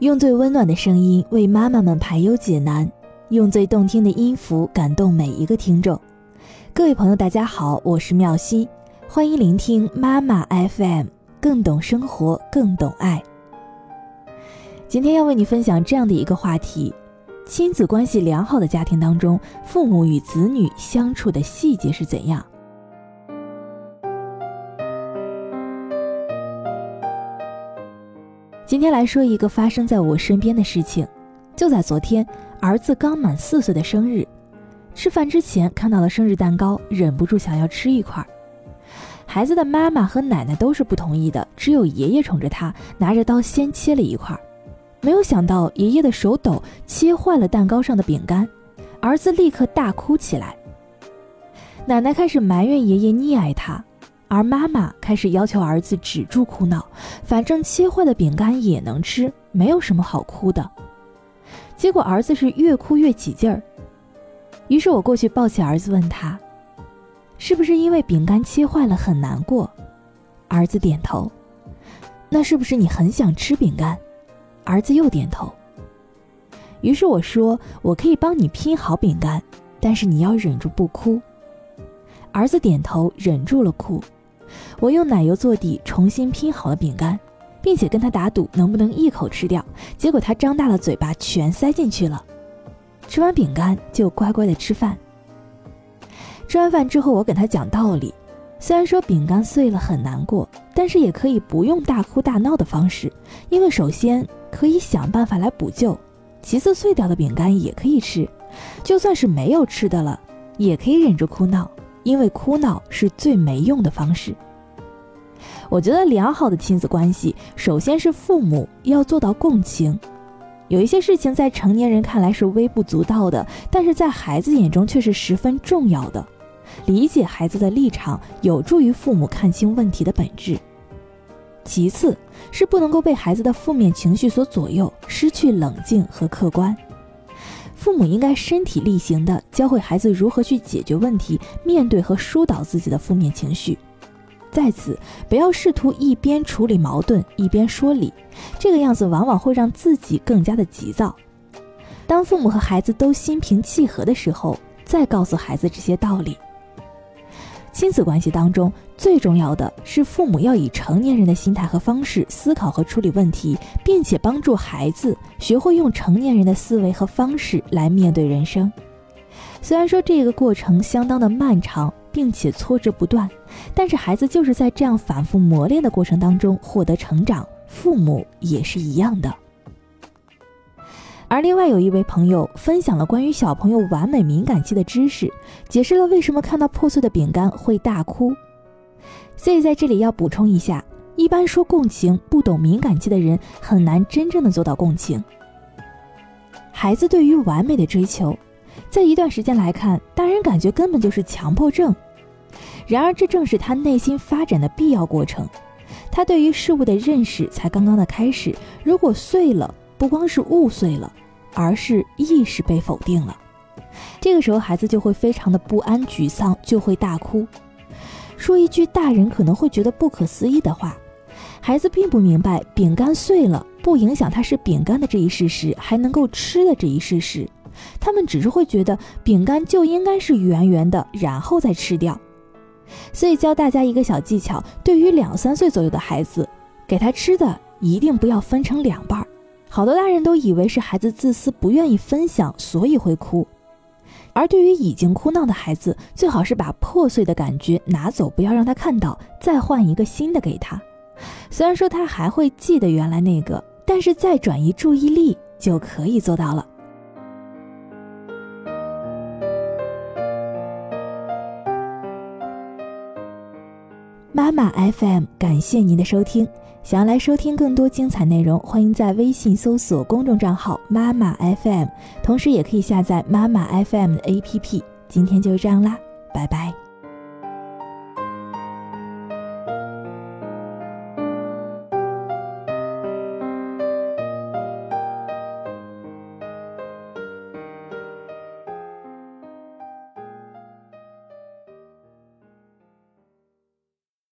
用最温暖的声音为妈妈们排忧解难，用最动听的音符感动每一个听众。各位朋友，大家好，我是妙心，欢迎聆听妈妈 FM，更懂生活，更懂爱。今天要为你分享这样的一个话题：亲子关系良好的家庭当中，父母与子女相处的细节是怎样？今天来说一个发生在我身边的事情，就在昨天，儿子刚满四岁的生日，吃饭之前看到了生日蛋糕，忍不住想要吃一块。孩子的妈妈和奶奶都是不同意的，只有爷爷宠着他，拿着刀先切了一块。没有想到爷爷的手抖，切坏了蛋糕上的饼干，儿子立刻大哭起来。奶奶开始埋怨爷爷溺爱他。而妈妈开始要求儿子止住哭闹，反正切坏的饼干也能吃，没有什么好哭的。结果儿子是越哭越起劲儿，于是我过去抱起儿子，问他：“是不是因为饼干切坏了很难过？”儿子点头。那是不是你很想吃饼干？儿子又点头。于是我说：“我可以帮你拼好饼干，但是你要忍住不哭。”儿子点头，忍住了哭。我用奶油做底，重新拼好了饼干，并且跟他打赌能不能一口吃掉。结果他张大了嘴巴，全塞进去了。吃完饼干就乖乖的吃饭。吃完饭之后，我给他讲道理：虽然说饼干碎了很难过，但是也可以不用大哭大闹的方式，因为首先可以想办法来补救，其次碎掉的饼干也可以吃，就算是没有吃的了，也可以忍住哭闹。因为哭闹是最没用的方式。我觉得良好的亲子关系，首先是父母要做到共情。有一些事情在成年人看来是微不足道的，但是在孩子眼中却是十分重要的。理解孩子的立场，有助于父母看清问题的本质。其次，是不能够被孩子的负面情绪所左右，失去冷静和客观。父母应该身体力行的教会孩子如何去解决问题，面对和疏导自己的负面情绪。在此，不要试图一边处理矛盾一边说理，这个样子往往会让自己更加的急躁。当父母和孩子都心平气和的时候，再告诉孩子这些道理。亲子关系当中最重要的是，父母要以成年人的心态和方式思考和处理问题，并且帮助孩子学会用成年人的思维和方式来面对人生。虽然说这个过程相当的漫长，并且挫折不断，但是孩子就是在这样反复磨练的过程当中获得成长，父母也是一样的。而另外有一位朋友分享了关于小朋友完美敏感期的知识，解释了为什么看到破碎的饼干会大哭。所以在这里要补充一下，一般说共情，不懂敏感期的人很难真正的做到共情。孩子对于完美的追求，在一段时间来看，大人感觉根本就是强迫症。然而这正是他内心发展的必要过程，他对于事物的认识才刚刚的开始。如果碎了，不光是物碎了，而是意识被否定了。这个时候，孩子就会非常的不安、沮丧，就会大哭，说一句大人可能会觉得不可思议的话。孩子并不明白，饼干碎了不影响它是饼干的这一事实，还能够吃的这一事实。他们只是会觉得饼干就应该是圆圆的，然后再吃掉。所以教大家一个小技巧：对于两三岁左右的孩子，给他吃的一定不要分成两半儿。好多大人都以为是孩子自私，不愿意分享，所以会哭。而对于已经哭闹的孩子，最好是把破碎的感觉拿走，不要让他看到，再换一个新的给他。虽然说他还会记得原来那个，但是再转移注意力就可以做到了。妈妈 FM，感谢您的收听。想要来收听更多精彩内容，欢迎在微信搜索公众账号“妈妈 FM”，同时也可以下载妈妈 FM 的 APP。今天就这样啦，